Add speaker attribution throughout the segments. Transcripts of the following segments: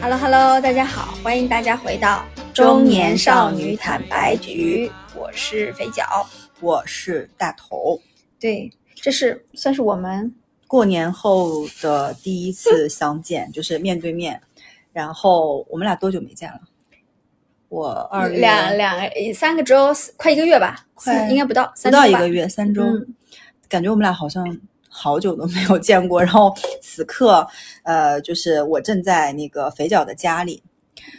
Speaker 1: Hello Hello，大家好，欢迎大家回到中年少女坦白局，我是肥脚。
Speaker 2: 我是大头。
Speaker 1: 对，这是算是我们
Speaker 2: 过年后的第一次相见，就是面对面。然后我们俩多久没见了？我二月
Speaker 1: 两两三个周，快一个月吧，
Speaker 2: 快
Speaker 1: 应该不到，
Speaker 2: 不
Speaker 1: 三周吧
Speaker 2: 到一个。月，三周，
Speaker 1: 嗯
Speaker 2: 感觉我们俩好像好久都没有见过。然后此刻，呃，就是我正在那个肥脚的家里，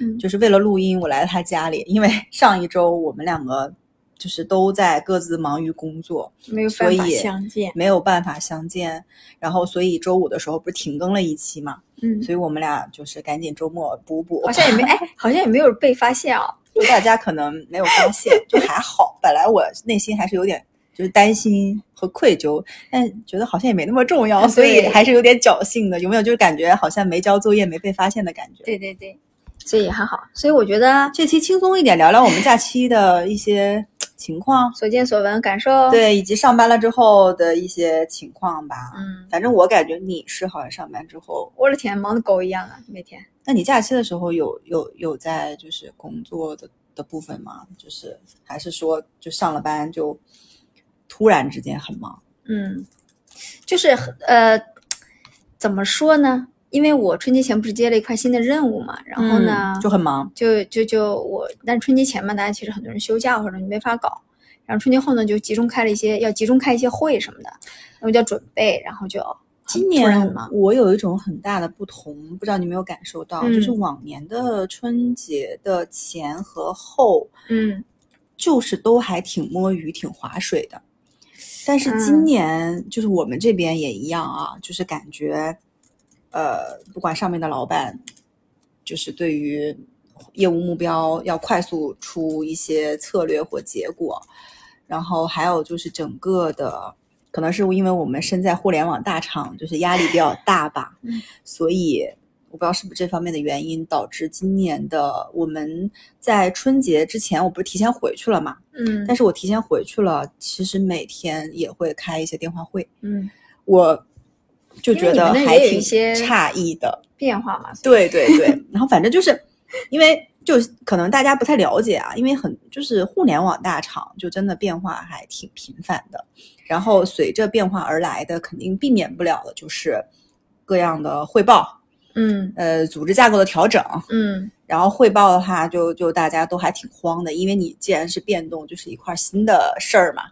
Speaker 1: 嗯
Speaker 2: 就是为了录音，我来了他家里，因为 上一周我们两个就是都在各自忙于工作，
Speaker 1: 没有办法
Speaker 2: 所以
Speaker 1: 相见。
Speaker 2: 没有办法相见。然后，所以周五的时候不是停更了一期嘛，
Speaker 1: 嗯，
Speaker 2: 所以我们俩就是赶紧周末补补。
Speaker 1: 好像也没 哎，好像也没有被发现哦。
Speaker 2: 就大家可能没有发现，就还好。本来我内心还是有点就是担心和愧疚，但觉得好像也没那么重要，所以还是有点侥幸的。有没有？就是感觉好像没交作业没被发现的感觉。
Speaker 1: 对对对，所以还好。所以我觉得
Speaker 2: 这期轻松一点，聊聊我们假期的一些情况，
Speaker 1: 所见所闻感受，，
Speaker 2: 对，以及上班了之后的一些情况吧。
Speaker 1: 嗯，
Speaker 2: 反正我感觉你是好像上班之后，
Speaker 1: 我的天，忙的狗一样啊，每天。
Speaker 2: 那你假期的时候有有有在就是工作的的部分吗？就是还是说就上了班就突然之间很忙？
Speaker 1: 嗯，就是呃，怎么说呢？因为我春节前不是接了一块新的任务嘛，然后呢，
Speaker 2: 嗯就很忙。
Speaker 1: 就就就我，但春节前嘛，大家其实很多人休假或者你没法搞，然后春节后呢，就集中开了一些要集中开一些会什么的，那么就要准备，然后就
Speaker 2: 今年
Speaker 1: 忙。
Speaker 2: 我有一种很大的不同，不知道你有没有感受到，
Speaker 1: 嗯
Speaker 2: 就是往年的春节的前和后，
Speaker 1: 嗯
Speaker 2: 就是都还挺摸鱼、挺划水的。但是今
Speaker 1: 嗯。
Speaker 2: 年就是我们这边也一样啊，就是感觉，呃，不管上面的老板，就是对于业务目标要快速出一些策略或结果，然后还有就是整个的，可能是因为我们身在互联网大厂，就是压力比较大吧，
Speaker 1: 嗯。
Speaker 2: 所以我不知道是不是这方面的原因，导致今年的我们在春节之前，我不是提前回去了嘛？
Speaker 1: 嗯，
Speaker 2: 但是我提前回去了，其实每天也会开一些电话会，
Speaker 1: 嗯
Speaker 2: 我就觉得还挺诧异的。
Speaker 1: 变化嘛，
Speaker 2: 对对对，然后反正就是因为就可能大家不太了解啊，因为很就是互联网大厂就真的变化还挺频繁的，然后随着变化而来的，肯定避免不了的就是各样的汇报，
Speaker 1: 嗯。
Speaker 2: 呃，组织架构的调整，
Speaker 1: 嗯。
Speaker 2: 然后汇报的话就就大家都还挺慌的，因为你既然是变动，就是一块新的事儿嘛，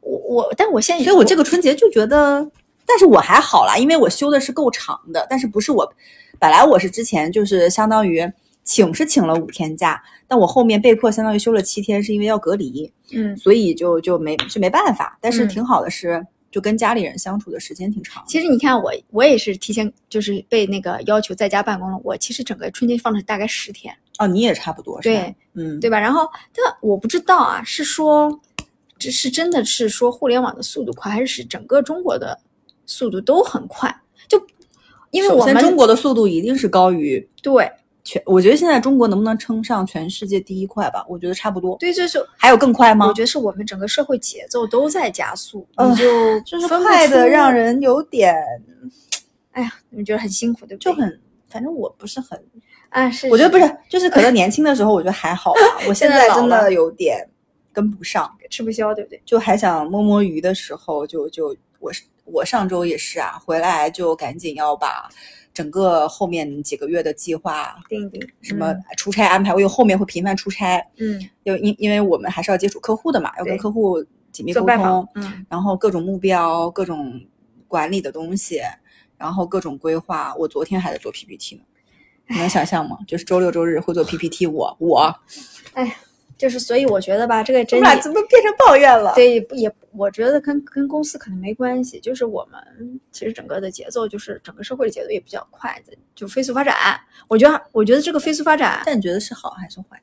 Speaker 1: 我我，但我现在
Speaker 2: 所以我这个春节就觉得，但是我还好啦，因为我休的是够长的，但是不是我，本来我是之前就是相当于请是请了五天假，但我后面被迫相当于休了七天，是因为要隔离，
Speaker 1: 嗯，
Speaker 2: 所以就就没是没办法。但是
Speaker 1: 嗯。
Speaker 2: 挺好的是，就跟家里人相处的时间挺长。
Speaker 1: 其实你看我，我也是提前就是被那个要求在家办公了。我其实整个春节放了大概十天，
Speaker 2: 哦，你也差不多？
Speaker 1: 对，
Speaker 2: 嗯，
Speaker 1: 对吧？然后，但我不知道啊，是说这是真的是说互联网的速度快，还是是整个中国的速度都很快？就因为我们
Speaker 2: 中国的速度一定是高于
Speaker 1: 对
Speaker 2: 全，我觉得现在中国能不能称上全世界第一快吧？我觉得差不多。
Speaker 1: 对，就是
Speaker 2: 还有更快吗？
Speaker 1: 我觉得是我们整个社会节奏都在加速，
Speaker 2: 呃
Speaker 1: 你就
Speaker 2: 就是快的让人有点
Speaker 1: 哎呀，你觉得很辛苦，对不对？
Speaker 2: 就很，反正我不是很，
Speaker 1: 啊，是
Speaker 2: 我觉得不是，就是可能年轻的时候我觉得还好吧，我现
Speaker 1: 现在
Speaker 2: 真的有点跟不上，
Speaker 1: 吃不消，对不对？
Speaker 2: 就还想摸摸鱼的时候，就就我是我上周也是啊，回来就赶紧要把整个后面几个月的计划。
Speaker 1: 定定
Speaker 2: 什么出差安排？我有后面会频繁出差，
Speaker 1: 嗯，
Speaker 2: 因因因为我们还是要接触客户的嘛，要跟客户紧密沟通，，
Speaker 1: 嗯
Speaker 2: 然后各种目标、各种管理的东西，然后各种规划。我昨天还在做 PPT 呢，你能想象吗？就是周六周日会做 PPT，我我
Speaker 1: 就是所以我觉得吧，这个真的
Speaker 2: 怎么变成抱怨了？
Speaker 1: 对不也我觉得跟跟公司可能没关系，就是我们其实整个的节奏，就是整个社会的节奏也比较快的，就飞速发展。我觉得我觉得这个飞速发展，
Speaker 2: 但你觉得是好还是坏？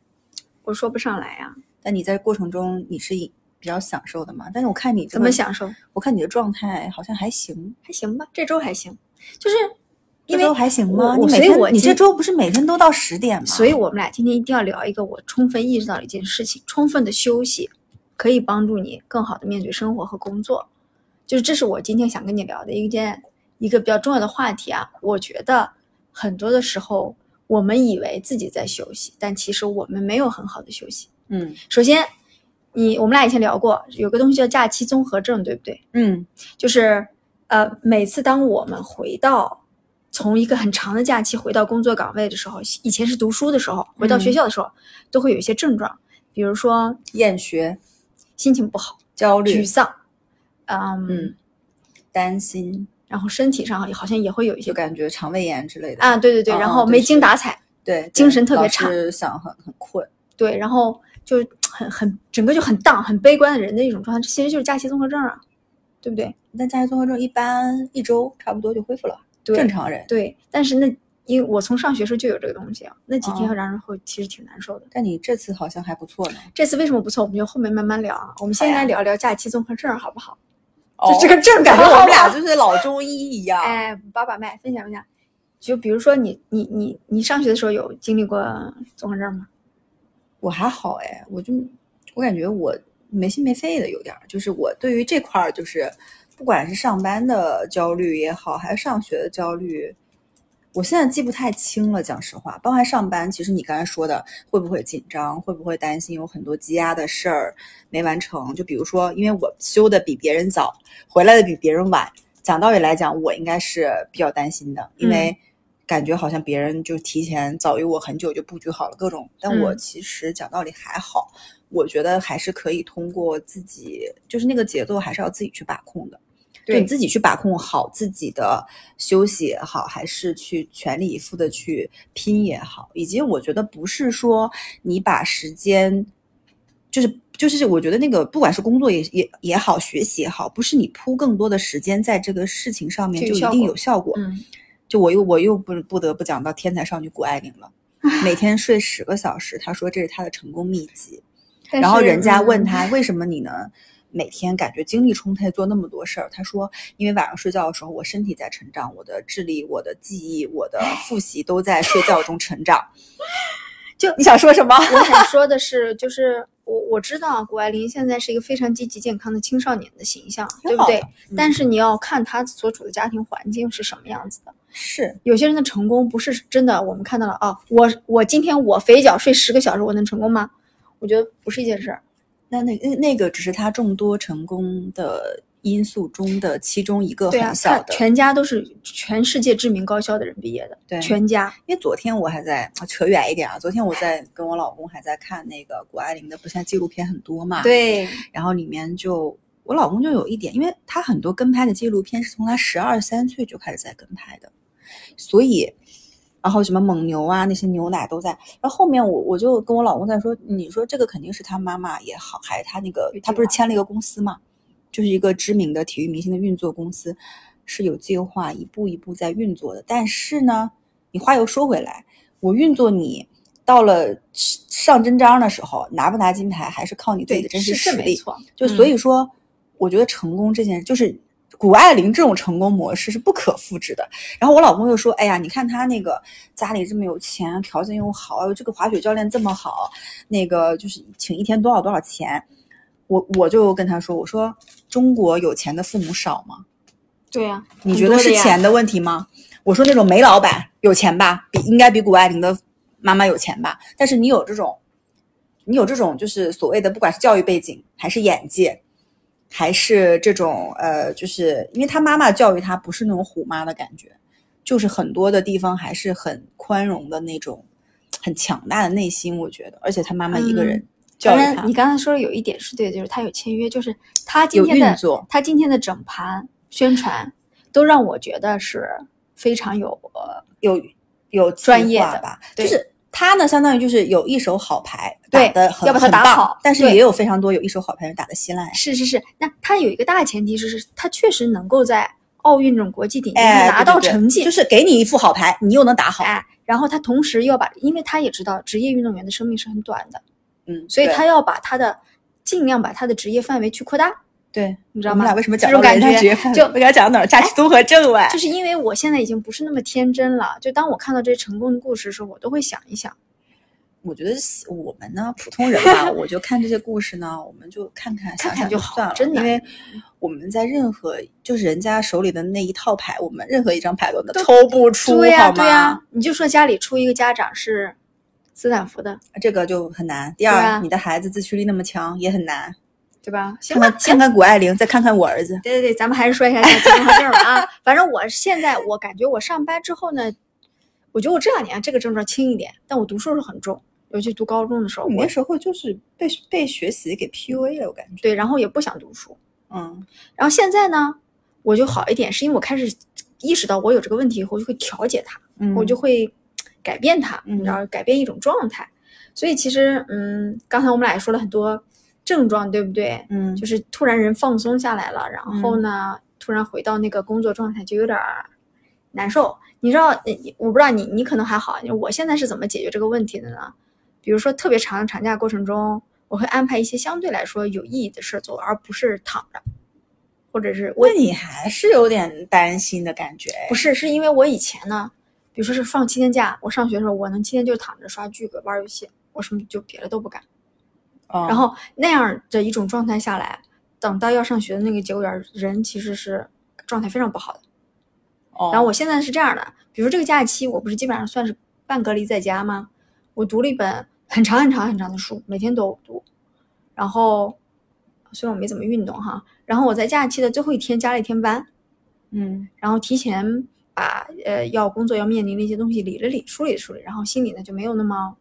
Speaker 1: 我说不上来呀、
Speaker 2: 但你在过程中你是比较享受的嘛？但是我看你
Speaker 1: 怎么？享受？
Speaker 2: 我看你的状态好像还行，
Speaker 1: 还行吧，这周还行，就是因为
Speaker 2: 还行吗？你每天
Speaker 1: 我
Speaker 2: 你这周不是每天都到十点吗？
Speaker 1: 所以我们俩今天一定要聊一个我充分意识到的一件事情：充分的休息可以帮助你更好的面对生活和工作。就是这是我今天想跟你聊的一件一个比较重要的话题啊。我觉得很多的时候，我们以为自己在休息，但其实我们没有很好的休息。
Speaker 2: 嗯
Speaker 1: 首先，你我们俩以前聊过，有个东西叫假期综合症，对不对？
Speaker 2: 嗯
Speaker 1: 就是呃，每次当我们回到从一个很长的假期回到工作岗位的时候，以前是读书的时候，回到学校的时候，都会有一些症状，比如说
Speaker 2: 厌学、
Speaker 1: 心情不好、
Speaker 2: 焦虑。
Speaker 1: 沮、丧，嗯，
Speaker 2: 嗯。担心，
Speaker 1: 然后身体上好像也会有一些
Speaker 2: 就感觉肠胃炎之类的。
Speaker 1: 啊，对对对，
Speaker 2: 嗯
Speaker 1: 然后没精打采，
Speaker 2: 对，
Speaker 1: 精神特别
Speaker 2: 老
Speaker 1: 差
Speaker 2: 是想很很困。
Speaker 1: 对，然后就很很整个就很荡、很悲观的人的一种状态，这其实就是假期综合症啊，对不对？
Speaker 2: 但假期综合症一般一周差不多就恢复了，
Speaker 1: 对
Speaker 2: 正常人。
Speaker 1: 对，但是那因为我从上学时候就有这个东西啊，那几天
Speaker 2: 哦
Speaker 1: 让人会其实挺难受的。
Speaker 2: 但你这次好像还不错呢。
Speaker 1: 这次为什么不错？我们就后面慢慢聊啊。我们先来聊聊假期综合症，好不好？
Speaker 2: 就
Speaker 1: 这个症感觉
Speaker 2: 我们
Speaker 1: 俩
Speaker 2: 俩就是老中医一样。
Speaker 1: 哎，把把脉，分享分享。就比如说你你你你上学的时候有经历过综合症吗？
Speaker 2: 我还好哎，我就我感觉我没心没肺的有点儿，就是我对于这块儿就是不管是上班的焦虑也好，还是上学的焦虑，我现在记不太清了。讲实话，包含上班，其实你刚才说的会不会紧张，会不会担心有很多积压的事儿没完成？就比如说，因为我休的比别人早，回来的比别人晚，讲道理来讲，我应该是比较担心的，因为感觉好像别人就提前早于我很久就布局好了各种，但我
Speaker 1: 嗯
Speaker 2: 其实讲道理还好，我觉得还是可以通过自己，就是那个节奏还是要自己去把控的。
Speaker 1: 对
Speaker 2: 你自己去把控好自己的休息也好，还是去全力以赴的去拼也好，以及我觉得不是说你把时间，就是就是我觉得那个不管是工作也也也好，学习也好，不是你铺更多的时间在这个事情上面就一定
Speaker 1: 有效果。嗯，
Speaker 2: 就我又我又不不得不讲到天才少女谷爱凌了，每天睡十个小时，她说这是她的成功秘籍。然后人家问
Speaker 1: 嗯
Speaker 2: 他为什么你能每天感觉精力充沛做那么多事儿？他说，因为晚上睡觉的时候，我身体在成长，我的智力、我的记忆、我的 复习都在睡觉中成长。
Speaker 1: 就
Speaker 2: 你想说什么？
Speaker 1: 我想说的是，就是我我知道啊谷爱凌现在是一个非常积极健康的青少年的形象，对不对？
Speaker 2: 嗯
Speaker 1: 但是你要看她所处的家庭环境是什么样子的。
Speaker 2: 是
Speaker 1: 有些人的成功不是真的，我们看到了啊，我我今天我肥脚睡十个小时，我能成功吗？我觉得不是一件事儿。
Speaker 2: 那那那那个只是他众多成功的因素中的其中一个很，小
Speaker 1: 他
Speaker 2: 的。
Speaker 1: 全家都是全世界知名高校的人毕业的，
Speaker 2: 对
Speaker 1: 全家。
Speaker 2: 因为昨天我还在啊扯远一点啊，昨天我在跟我老公还在看那个谷爱凌的，不像纪录片很多嘛？。
Speaker 1: 对，
Speaker 2: 然后里面就我老公就有一点，因为他很多跟拍的纪录片是从他十二三岁就开始在跟拍的，所以，然后什么蒙牛啊那些牛奶都在。然后后面我我就跟我老公在说，你说这个肯定是他妈妈也好，还是他那个他不是签了一个公司嘛，就是一个知名的体育明星的运作公司，是有计划一步一步在运作的。但是呢，你话又说回来，我运作你。到了上真章的时候，拿不拿金牌还是靠你自己的真实实力。
Speaker 1: 这没错。
Speaker 2: 就
Speaker 1: 嗯
Speaker 2: 所以说，我觉得成功这件事，就是谷爱凌这种成功模式是不可复制的。然后我老公又说：“哎呀，你看他那个家里这么有钱，条件又好，这个滑雪教练这么好，那个就是请一天多少多少钱。”我我就跟他说：“我说中国有钱的父母少吗？
Speaker 1: 对呀、
Speaker 2: 你觉得是钱的问题吗？我说那种煤老板有钱吧，比应该比谷爱凌的妈妈有钱吧。但是你有这种，你有这种就是所谓的，不管是教育背景，还是眼界，还是这种呃，就是因为他妈妈教育他不是那种虎妈的感觉，就是很多的地方还是很宽容的那种，很强大的内心。我觉得，而且他妈妈一个人
Speaker 1: 嗯
Speaker 2: 教育他，
Speaker 1: 当然，你刚才说的有一点是对的，就是他有签约，就是他今
Speaker 2: 有
Speaker 1: 天的他今天的整盘宣传，都让我觉得是非常有呃
Speaker 2: 有有
Speaker 1: 专业的
Speaker 2: 吧，就是他呢，相当于就是有一手好牌
Speaker 1: 对
Speaker 2: 打的很
Speaker 1: 要把它
Speaker 2: 很棒
Speaker 1: 打好
Speaker 2: 但是也有非常多有一手好牌人打的稀烂。
Speaker 1: 是是是，那他有一个大前提是是，他确实能够在奥运这种国际顶尖
Speaker 2: 哎，
Speaker 1: 拿
Speaker 2: 对对对
Speaker 1: 到成绩，
Speaker 2: 就是给你一副好牌，你又能打好。
Speaker 1: 哎，然后他同时要把，因为他也知道职业运动员的生命是很短的，
Speaker 2: 嗯，
Speaker 1: 所以他要把他的尽量把他的职业范围去扩大，
Speaker 2: 对，
Speaker 1: 你知道吗？
Speaker 2: 我们俩为什么
Speaker 1: 这
Speaker 2: 讲这
Speaker 1: 种感觉 就
Speaker 2: 我给他讲到哪儿？假期综合症喂，
Speaker 1: 就是因为我现在已经不是那么天真了，就当我看到这些成功的故事的时候，我都会想一想，
Speaker 2: 我觉得我们呢，普通人吧，我就看这些故事呢，我们就看看想想
Speaker 1: 就好
Speaker 2: 算了，
Speaker 1: 真的
Speaker 2: 因为我们在任何就是人家手里的那一套牌，我们任何一张牌都能抽不出，
Speaker 1: 对呀、
Speaker 2: 好吗？
Speaker 1: 对呀、你就说家里出一个家长是斯坦福的，
Speaker 2: 这个就很难。第二，
Speaker 1: 啊
Speaker 2: 你的孩子自驱力那么强，也很难。
Speaker 1: 对吧？行吧，
Speaker 2: 看看看看谷爱凌，再看看我儿子，
Speaker 1: 对对对，咱们还是说一下结婚证吧啊。反正我现在我感觉我上班之后呢，我觉得我这两年这个症状轻一点，但我读书是很重，尤其读高中的时候，我
Speaker 2: 你那时候就是被被学习给 PUA 了，我感觉。
Speaker 1: 对，然后也不想读书。
Speaker 2: 嗯
Speaker 1: 然后现在呢，我就好一点，是因为我开始意识到我有这个问题以后，我就会调节它，
Speaker 2: 嗯，
Speaker 1: 我就会改变它，
Speaker 2: 嗯
Speaker 1: 然后改变一种状态。所以其实，嗯，刚才我们俩也说了很多症状，对不对？
Speaker 2: 嗯
Speaker 1: 就是突然人放松下来了，然后呢，突然回到那个工作状态，就有点儿难受。你知道，你我不知道你，你可能还好。我现在是怎么解决这个问题的呢？比如说，特别长的长假过程中，我会安排一些相对来说有意义的事儿做，而不是躺着，或者是我
Speaker 2: 那你还是有点担心的感觉。
Speaker 1: 不是，是因为我以前呢，比如说是放七天假，我上学的时候，我能七天就躺着刷剧、玩游戏，我什么就别的都不干。
Speaker 2: 嗯
Speaker 1: 然后那样的一种状态下来，等到要上学的那个节骨眼儿，人其实是状态非常不好的。
Speaker 2: 哦
Speaker 1: 然后我现在是这样的，比如这个假期，我不是基本上算是半隔离在家吗？我读了一本很长很长很长的书，每天都读。然后虽然我没怎么运动哈，然后我在假期的最后一天加了一天班，
Speaker 2: 嗯
Speaker 1: 然后提前把呃要工作要面临的一些东西理了理、梳理梳理，然后心里呢就没有那么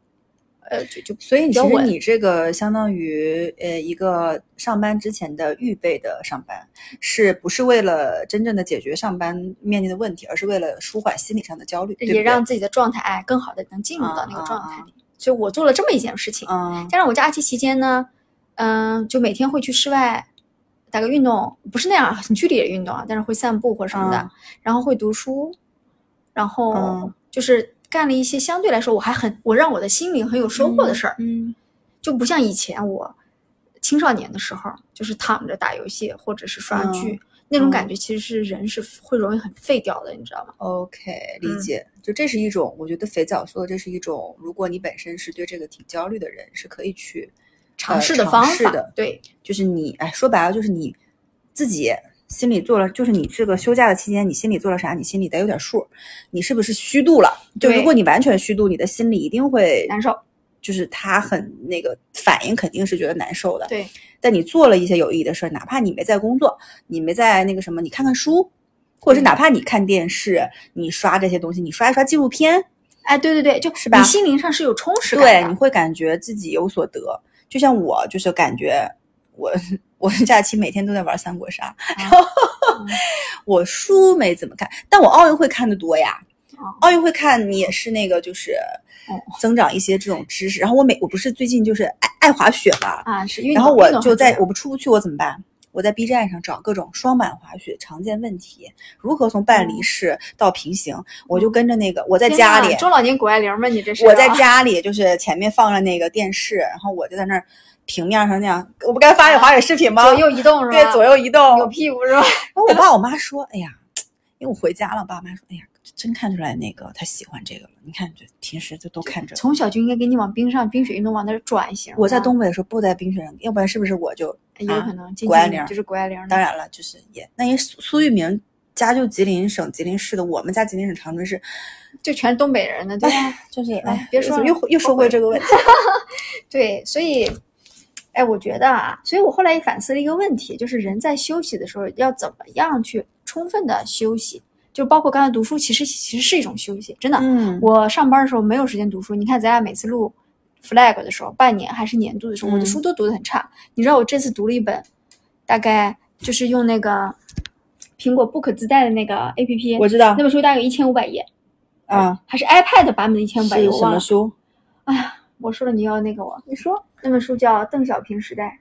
Speaker 1: 呃就就
Speaker 2: 所以其实你这个相当于呃一个上班之前的预备的上班，是不是为了真正的解决上班面临的问题，而是为了舒缓心理上的焦虑，对对
Speaker 1: 也让自己的状态哎更好的能进入到那个状态里。所以我做了这么一件事情，
Speaker 2: 嗯
Speaker 1: 加上我假期期间呢，嗯、就每天会去室外打个运动，不是那样很剧烈的运动啊，但是会散步或者什么的，
Speaker 2: 嗯
Speaker 1: 然后会读书，然后
Speaker 2: 嗯
Speaker 1: 就是干了一些相对来说我还很我让我的心灵很有收获的事儿，
Speaker 2: 嗯
Speaker 1: 就不像以前我青少年的时候，就是躺着打游戏或者是刷剧。那种感觉其实是人是会容易很废掉的，你知道吗
Speaker 2: ？OK，理
Speaker 1: 嗯
Speaker 2: 解。就这是一种，我觉得肥皂说的这是一种，如果你本身是对这个挺焦虑的人，是可以去
Speaker 1: 尝试的方法，
Speaker 2: 试的。
Speaker 1: 对，
Speaker 2: 就是你，哎，说白了就是你自己心里做了，就是你这个休假的期间，你心里做了啥，你心里得有点数，你是不是虚度了？就如果你完全虚度，你的心里一定会
Speaker 1: 难受。
Speaker 2: 就是他很那个反应肯定是觉得难受的。
Speaker 1: 对，
Speaker 2: 但你做了一些有意义的事儿，哪怕你没在工作，你没在那个什么，你看看书，或者是哪怕你看电视，你刷这些东西，你刷一刷纪录片，
Speaker 1: 哎，对对对，就是
Speaker 2: 吧
Speaker 1: 你心灵上是有充实感
Speaker 2: 对，你会感觉自己有所得。就像我，就是感觉我我的假期每天都在玩三国杀，然后
Speaker 1: 嗯
Speaker 2: 我书没怎么看，但我奥运会看的多呀。
Speaker 1: 哦
Speaker 2: 奥运会看你也是那个，就是
Speaker 1: 哦
Speaker 2: 增长一些这种知识。然后我每我不是最近就是爱爱滑雪嘛。然后我就在我不出不去，我怎么办？我在 B 站上找各种双板滑雪常见问题，如何从半离式到平行，我就跟着那个我在家里，
Speaker 1: 中老年谷爱凌吗？你这是？
Speaker 2: 我在。家里就是前面放了那个电视，然后我就在那儿平面上那样，我不该发给滑雪视频吗？
Speaker 1: 左右移动是吧？
Speaker 2: 对，左右移动。
Speaker 1: 有屁股是吧？
Speaker 2: 然后我爸我妈说：“哎呀，因为我回家了，我爸我妈说：‘哎呀，真看出来那个他喜欢这个了。你看，这平时就都看这个。’
Speaker 1: 从小就应该给你往冰上冰雪运动往那儿转型。
Speaker 2: 我在东北的时候不在冰雪上，要不然是不是我就
Speaker 1: 哎有
Speaker 2: 啊
Speaker 1: 可能进
Speaker 2: 谷爱凌
Speaker 1: 去就是谷爱凌。
Speaker 2: 当然了，就是也那人苏苏玉明家就吉林省吉林市的，我们家吉林省长春市，
Speaker 1: 就全是东北人的，对吧？
Speaker 2: 就是
Speaker 1: 哎别说了
Speaker 2: 又又说回这个问题。
Speaker 1: 对，所以，哎，我觉得啊，所以我后来也反思了一个问题，就是人在休息的时候要怎么样去充分的休息，就包括刚才读书，其实其实是一种休息，真的。
Speaker 2: 嗯
Speaker 1: 我上班的时候没有时间读书，你看咱俩每次录 flag 的时候，半年还是年度的时候，我的
Speaker 2: 嗯
Speaker 1: 书都读得很差。你知道我这次读了一本，大概就是用那个苹果 Book 自带的那个 APP，
Speaker 2: 我知道
Speaker 1: 那本书大概有一千五百页，
Speaker 2: 啊，
Speaker 1: 还是 iPad 版本的一千五百页，
Speaker 2: 是什
Speaker 1: 我忘了。
Speaker 2: 么书？
Speaker 1: 哎呀，我说了你要那个我，
Speaker 2: 你说
Speaker 1: 那本书叫《邓小平时代》。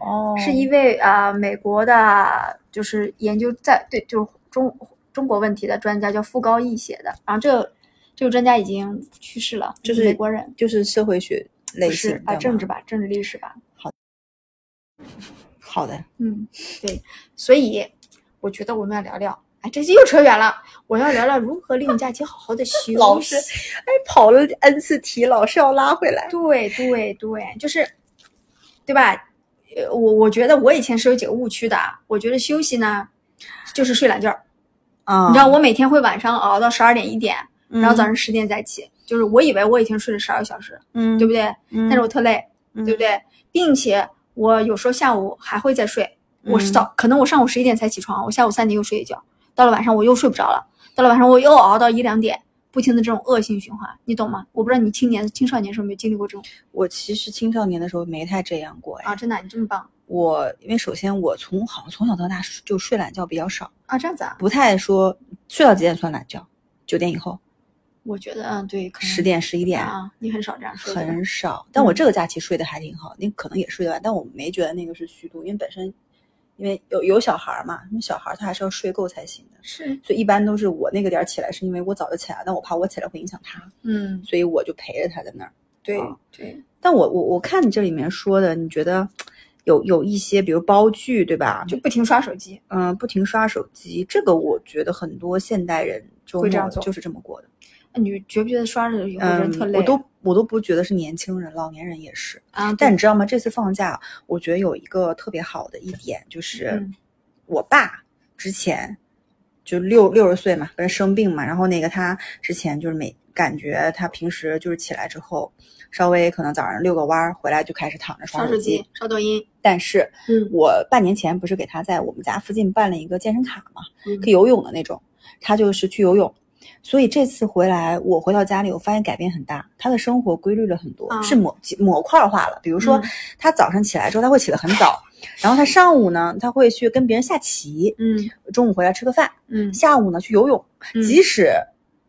Speaker 2: 哦，
Speaker 1: 是一位啊、呃美国的，就是研究在对就是中中国问题的专家，叫傅高义写的。然后这个这个专家已经去世了，
Speaker 2: 就是
Speaker 1: 美国人，
Speaker 2: 就是社会学类
Speaker 1: 不
Speaker 2: 型
Speaker 1: 是啊，政治吧，政治历史吧。
Speaker 2: 好好的，
Speaker 1: 嗯，对，所以我觉得我们要聊聊，哎，这期又扯远了，我要聊聊如何利用假期好好的休息。
Speaker 2: 老师哎，跑了 n 次题，老是要拉回来。
Speaker 1: 对对对，就是，对吧？呃，我我觉得我以前是有几个误区的啊。我觉得休息呢，就是睡懒觉儿。
Speaker 2: 啊，
Speaker 1: 你知道，我每天会晚上熬到十二点一点，然后早
Speaker 2: 上，
Speaker 1: 上十点再起。就是我以为我以前睡了十二个小时，
Speaker 2: 嗯，
Speaker 1: 对不对？
Speaker 2: 嗯？
Speaker 1: 但是我特累，
Speaker 2: 嗯
Speaker 1: 对不对？并且我有时候下午还会再睡。我是
Speaker 2: 嗯
Speaker 1: 早，可能我上午十一点才起床，我下午三点又睡一觉，到了晚上我又睡不着了，到了晚上我又熬到一两点，不停的这种恶性循环，你懂吗？我不知道你青年青少年时候有没有经历过这种
Speaker 2: 我其实青少年的时候没太这样过哎。
Speaker 1: 啊？真的，你这么棒
Speaker 2: 我因为首先我从好像从小到大就睡懒觉比较少，
Speaker 1: 啊？这样子啊？
Speaker 2: 不太说睡到几点算懒觉，九点以后，
Speaker 1: 我觉得嗯，对，可能
Speaker 2: 十点十一点。
Speaker 1: 啊，你很少这样睡，
Speaker 2: 很少，但我
Speaker 1: 嗯
Speaker 2: 这个假期睡得还挺好，你可能也睡得晚，但我没觉得那个是虚度，因为本身因为有有小孩儿嘛，那小孩儿他还是要睡够才行的，
Speaker 1: 是
Speaker 2: 所以一般都是我那个点儿起来，是因为我早就起来了，但我怕我起来会影响他，
Speaker 1: 嗯，
Speaker 2: 所以我就陪着他在那儿。
Speaker 1: 对
Speaker 2: 啊
Speaker 1: 对，
Speaker 2: 但我我我看你这里面说的，你觉得有有一些，比如煲剧，对吧？
Speaker 1: 就不停刷手机。
Speaker 2: 嗯、不停刷手机，这个我觉得很多现代人周
Speaker 1: 会这样
Speaker 2: 就是这么过的。
Speaker 1: 那你觉不觉得刷着以后人特
Speaker 2: 嗯，
Speaker 1: 累？
Speaker 2: 我都我都不觉得是年轻人，老年人也是。
Speaker 1: 啊，
Speaker 2: 但你知道吗？这次放假，我觉得有一个特别好的一点，就是
Speaker 1: 嗯
Speaker 2: 我爸之前就六六十岁嘛，不是生病嘛，然后那个他之前就是每感觉他平时就是起来之后，稍微可能早上遛个弯儿，回来就开始躺着刷手
Speaker 1: 机、刷抖音，
Speaker 2: 但是
Speaker 1: 嗯
Speaker 2: 我半年前不是给他在我们家附近办了一个健身卡嘛，
Speaker 1: 嗯
Speaker 2: 可以游泳的那种，他就是去游泳。所以这次回来，我回到家里，我发现改变很大，他的生活规律了很多，
Speaker 1: 啊
Speaker 2: 是模模块化了。比如说
Speaker 1: 嗯，
Speaker 2: 他早上起来之后，他会起得很早，然后他上午呢，他会去跟别人下棋，
Speaker 1: 嗯
Speaker 2: 中午回来吃个饭，
Speaker 1: 嗯
Speaker 2: 下午呢去游泳。
Speaker 1: 嗯
Speaker 2: 即使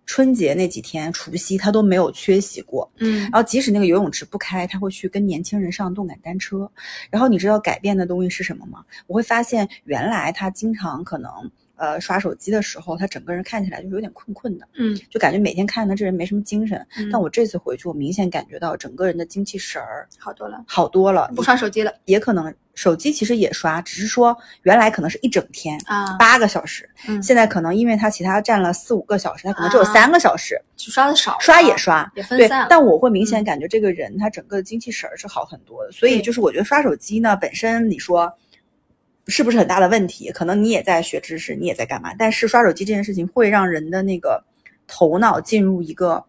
Speaker 2: 春节那几天除夕，他都没有缺席过。
Speaker 1: 嗯
Speaker 2: 然后即使那个游泳池不开，他会去跟年轻人上动感单车。然后你知道改变的东西是什么吗？我会发现原来他经常可能呃刷手机的时候，他整个人看起来就是有点困困的，
Speaker 1: 嗯
Speaker 2: 就感觉每天看他这人没什么精神。
Speaker 1: 嗯，
Speaker 2: 但我这次回去，我明显感觉到整个人的精气神儿
Speaker 1: 好多了，
Speaker 2: 好多了，
Speaker 1: 不刷手机了
Speaker 2: 也可能手机其实也刷，只是说原来可能是一整天。
Speaker 1: 啊，
Speaker 2: 八个小时，
Speaker 1: 嗯
Speaker 2: 现在可能因为他其他占了四五个小时，他可能只有
Speaker 1: 啊
Speaker 2: 三个小时，
Speaker 1: 就刷的少，
Speaker 2: 刷也刷，对
Speaker 1: 也分散了，
Speaker 2: 但我会明显
Speaker 1: 嗯
Speaker 2: 感觉这个人他整个精气神儿是好很多的，所以就是我觉得刷手机呢本身你说是不是很大的问题？可能你也在学知识，你也在干嘛，但是刷手机这件事情会让人的那个头脑进入一个。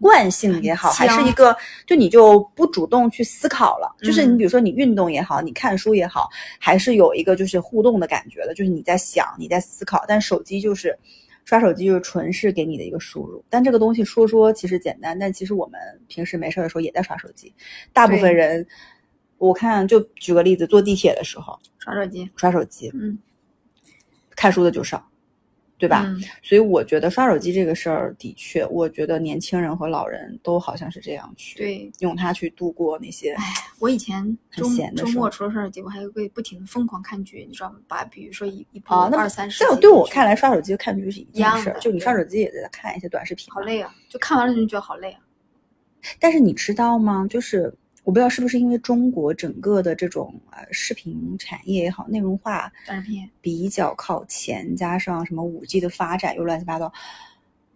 Speaker 2: 惯性也好，还是一个，就你就不主动去思考了。就是你
Speaker 1: 嗯
Speaker 2: 比如说你运动也好，你看书也好，还是有一个就是互动的感觉的，就是你在想，你在思考。但手机就是刷手机，就是纯是给你的一个输入。但这个东西说说其实简单，但其实我们平时没事儿的时候也在刷手机。大部分
Speaker 1: 对
Speaker 2: 人，我看就举个例子，坐地铁的时候
Speaker 1: 刷手机，
Speaker 2: 刷手机，
Speaker 1: 嗯，
Speaker 2: 看书的就少，对吧？
Speaker 1: 嗯
Speaker 2: 所以我觉得刷手机这个事儿，的确，我觉得年轻人和老人都好像是这样去
Speaker 1: 对。
Speaker 2: 用它去度过那些。
Speaker 1: 哎我以前
Speaker 2: 很
Speaker 1: 周周末
Speaker 2: 闲的周末
Speaker 1: 除了刷手机，我还会不停的疯狂看剧，你知道吗？把比如说一一部二三十
Speaker 2: 在我对我看来，刷手机和看剧是一件事儿，
Speaker 1: 一样的
Speaker 2: 就你刷手机也在看一些短视频，
Speaker 1: 好。累啊，就看完了就觉得好累啊。
Speaker 2: 但是你知道吗？就是我不知道是不是因为中国整个的这种呃视频产业也好，内容化比较靠前，加上什么五 G 的发展又乱七八糟。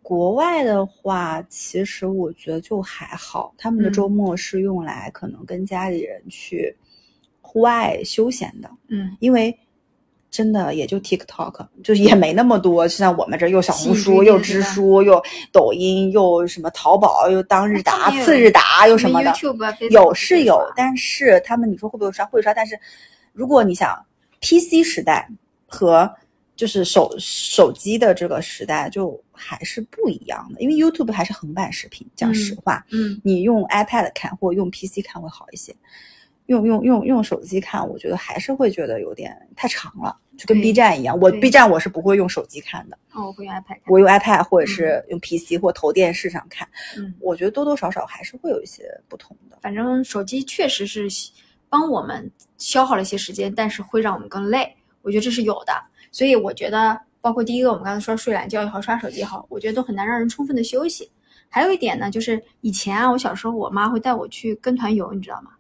Speaker 2: 国外的话，其实我觉得就还好，他们的
Speaker 1: 嗯
Speaker 2: 周末是用来可能跟家里人去户外休闲的，
Speaker 1: 嗯，
Speaker 2: 因为真的也就 TikTok，就是也没那么多，像我们这又小红书，又知书，又抖音，又什么淘宝，又当日达、次日达，又什么的有是有，但是他们你说会不会刷？会刷，但是如果你想 PC 时代和就是手手机的这个时代，就还是不一样的，因为 YouTube 还是横版视频，讲实话，
Speaker 1: 嗯，
Speaker 2: 你用 iPad 看或者用 PC 看会好一些。用用用用手机看，我觉得还是会觉得有点太长了，就跟 B 站一样。我 B 站我是不会用手机看的，
Speaker 1: 哦，我会用 iPad。
Speaker 2: 我用 iPad 或者是用 PC 或投电视上看。
Speaker 1: 嗯，
Speaker 2: 我觉得多多少少还是会有一些不同的。
Speaker 1: 反正手机确实是帮我们消耗了一些时间，但是会让我们更累。我觉得这是有的，所以我觉得，包括第一个我们刚才说睡懒觉也好，刷手机也好，我觉得都很难让人充分的休息。还有一点呢，就是以前啊，我小时候我妈会带我去跟团游，你知道吗？